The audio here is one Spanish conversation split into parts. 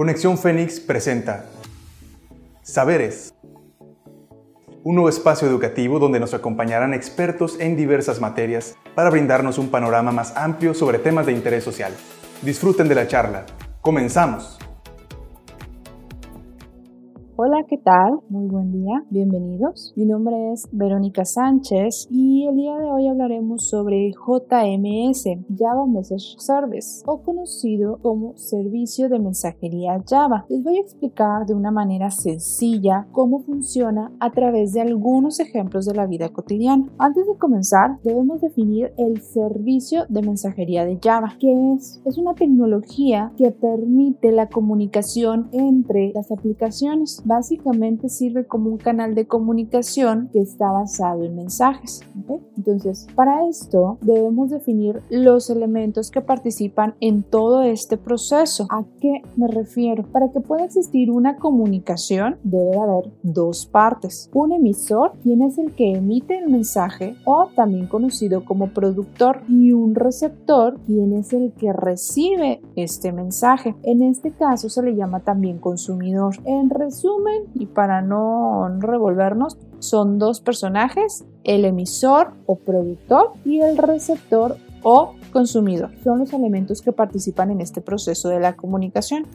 Conexión Fénix presenta Saberes, un nuevo espacio educativo donde nos acompañarán expertos en diversas materias para brindarnos un panorama más amplio sobre temas de interés social. Disfruten de la charla. Comenzamos. Hola, ¿qué tal? Muy buen día, bienvenidos. Mi nombre es Verónica Sánchez y el día de hoy hablaremos sobre JMS, Java Message Service, o conocido como Servicio de Mensajería Java. Les voy a explicar de una manera sencilla cómo funciona a través de algunos ejemplos de la vida cotidiana. Antes de comenzar, debemos definir el servicio de mensajería de Java, que es, es una tecnología que permite la comunicación entre las aplicaciones básicamente sirve como un canal de comunicación que está basado en mensajes. Entonces, para esto debemos definir los elementos que participan en todo este proceso. ¿A qué me refiero? Para que pueda existir una comunicación debe haber dos partes. Un emisor, quien es el que emite el mensaje o también conocido como productor, y un receptor, quien es el que recibe este mensaje. En este caso se le llama también consumidor. En resumen, y para no revolvernos, son dos personajes, el emisor o productor y el receptor o consumidor. Son los elementos que participan en este proceso de la comunicación.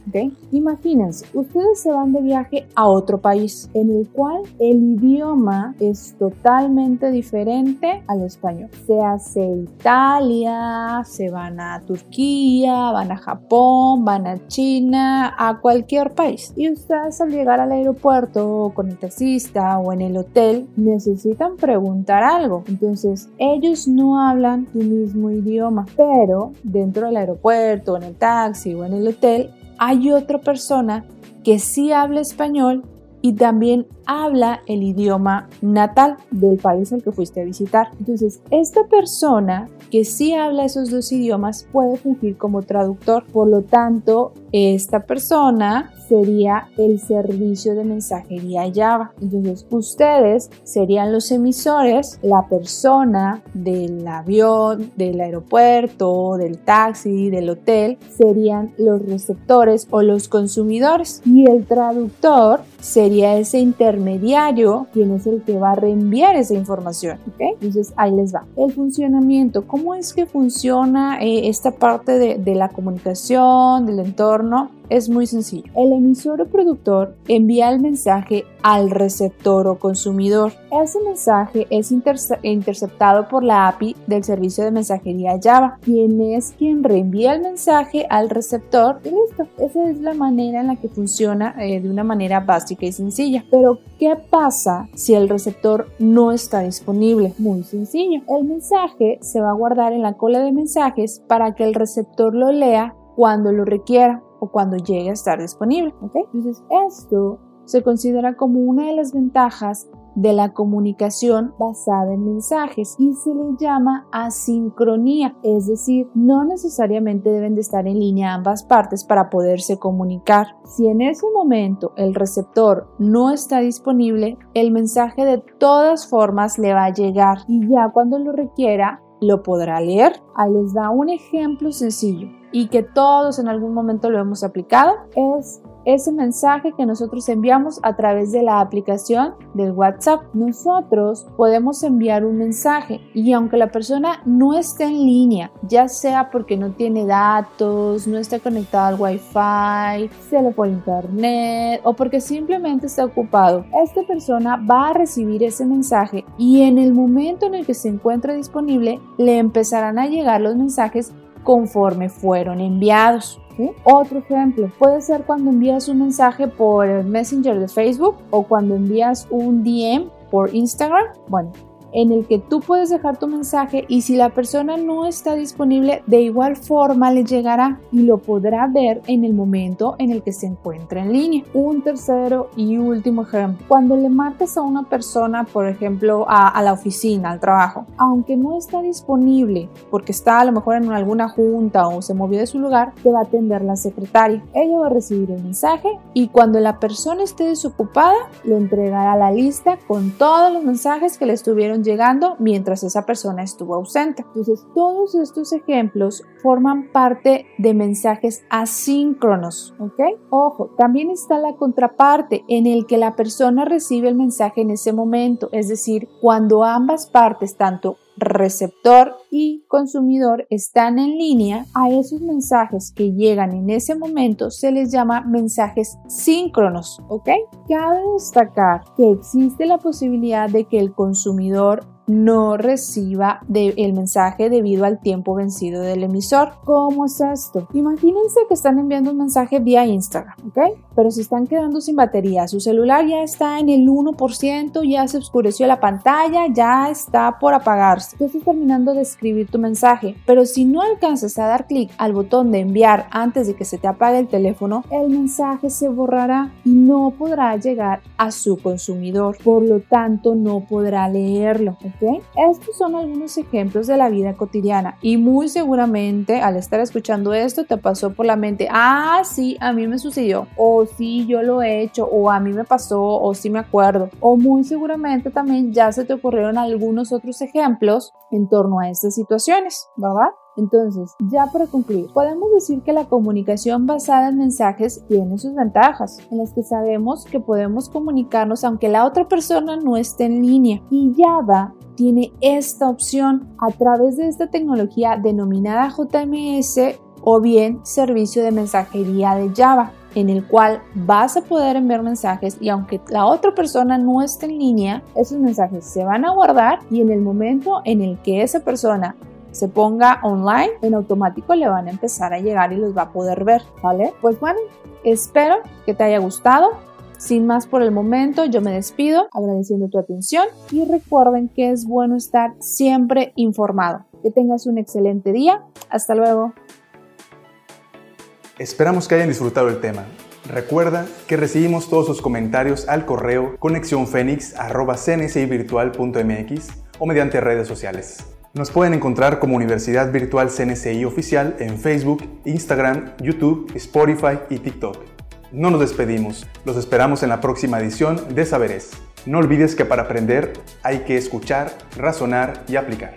Imagínense, ustedes se van de viaje a otro país en el cual el idioma es totalmente diferente al español. Se hace Italia, se van a Turquía, van a Japón, van a China, a cualquier país. Y ustedes al llegar al aeropuerto con el taxista o en el hotel necesitan preguntar algo. Entonces ellos no hablan tu mismo idioma pero dentro del aeropuerto, en el taxi o en el hotel, hay otra persona que sí habla español y también habla el idioma natal del país al que fuiste a visitar. Entonces, esta persona que sí habla esos dos idiomas puede fungir como traductor. Por lo tanto, esta persona sería el servicio de mensajería Java. Entonces, ustedes serían los emisores, la persona del avión, del aeropuerto, del taxi, del hotel, serían los receptores o los consumidores. Y el traductor sería ese intermediario quien es el que va a reenviar esa información. Entonces, ahí les va. El funcionamiento, ¿cómo es que funciona eh, esta parte de, de la comunicación, del entorno? Es muy sencillo. El emisor o productor envía el mensaje al receptor o consumidor. Ese mensaje es interceptado por la API del servicio de mensajería Java, quien es quien reenvía el mensaje al receptor y listo. Esa es la manera en la que funciona eh, de una manera básica y sencilla. Pero, ¿qué pasa si el receptor no está disponible? Muy sencillo. El mensaje se va a guardar en la cola de mensajes para que el receptor lo lea cuando lo requiera o cuando llegue a estar disponible. Entonces, esto se considera como una de las ventajas de la comunicación basada en mensajes y se le llama asincronía, es decir, no necesariamente deben de estar en línea ambas partes para poderse comunicar. Si en ese momento el receptor no está disponible, el mensaje de todas formas le va a llegar y ya cuando lo requiera lo podrá leer. Ahí les da un ejemplo sencillo y que todos en algún momento lo hemos aplicado. Es ese mensaje que nosotros enviamos a través de la aplicación del WhatsApp. Nosotros podemos enviar un mensaje y aunque la persona no esté en línea, ya sea porque no tiene datos, no está conectada al Wi-Fi, se le por internet o porque simplemente está ocupado, esta persona va a recibir ese mensaje y en el momento en el que se encuentre disponible le empezarán a llegar los mensajes conforme fueron enviados. Otro ejemplo puede ser cuando envías un mensaje por el Messenger de Facebook o cuando envías un DM por Instagram. Bueno, en el que tú puedes dejar tu mensaje y si la persona no está disponible, de igual forma le llegará y lo podrá ver en el momento en el que se encuentra en línea. Un tercero y último ejemplo, cuando le marques a una persona, por ejemplo, a, la oficina, al trabajo, aunque no está disponible porque está a lo mejor en alguna junta o se movió de su lugar, te va a atender la secretaria. Ella va a recibir el mensaje y cuando la persona esté desocupada, le entregará la lista con todos los mensajes que le estuvieron llegando mientras esa persona estuvo ausente. Entonces, todos estos ejemplos forman parte de mensajes asíncronos, ¿ok? Ojo, también está la contraparte en el que la persona recibe el mensaje en ese momento, es decir, cuando ambas partes, tanto receptor y consumidor están en línea, a esos mensajes que llegan en ese momento se les llama mensajes síncronos, ¿ok? Cabe destacar que existe la posibilidad de que el consumidor no reciba el mensaje debido al tiempo vencido del emisor. ¿Cómo es esto? Imagínense que están enviando un mensaje vía Instagram, ¿ok? Pero se están quedando sin batería, su celular ya está en el 1%, ya se oscureció la pantalla, ya está por apagarse. Tú estás terminando de escribir tu mensaje, pero si no alcanzas a dar clic al botón de enviar antes de que se te apague el teléfono, el mensaje se borrará y no podrá llegar a su consumidor, por lo tanto no podrá leerlo. Estos son algunos ejemplos de la vida cotidiana y muy seguramente al estar escuchando esto te pasó por la mente, ah, sí, a mí me sucedió, o sí, yo lo he hecho, o a mí me pasó, o sí me acuerdo, o muy seguramente también ya se te ocurrieron algunos otros ejemplos en torno a estas situaciones, ¿verdad? Entonces, ya para concluir, podemos decir que la comunicación basada en mensajes tiene sus ventajas, en las que sabemos que podemos comunicarnos aunque la otra persona no esté en línea. Y Java tiene esta opción a través de esta tecnología denominada JMS o bien servicio de mensajería de Java en el cual vas a poder enviar mensajes y aunque la otra persona no esté en línea, esos mensajes se van a guardar y en el momento en el que esa persona se ponga online, en automático le van a empezar a llegar y los va a poder ver, ¿vale? Pues bueno, espero que te haya gustado. Sin más por el momento, yo me despido agradeciendo tu atención y recuerden que es bueno estar siempre informado. Que tengas un excelente día. Hasta luego. Esperamos que hayan disfrutado el tema. Recuerda que recibimos todos sus comentarios al correo conexiónfénix.cnsivirtual.mx o mediante redes sociales. Nos pueden encontrar como Universidad Virtual CNCI Oficial en Facebook, Instagram, YouTube, Spotify y TikTok. No nos despedimos, los esperamos en la próxima edición de Saberes. No olvides que para aprender hay que escuchar, razonar y aplicar.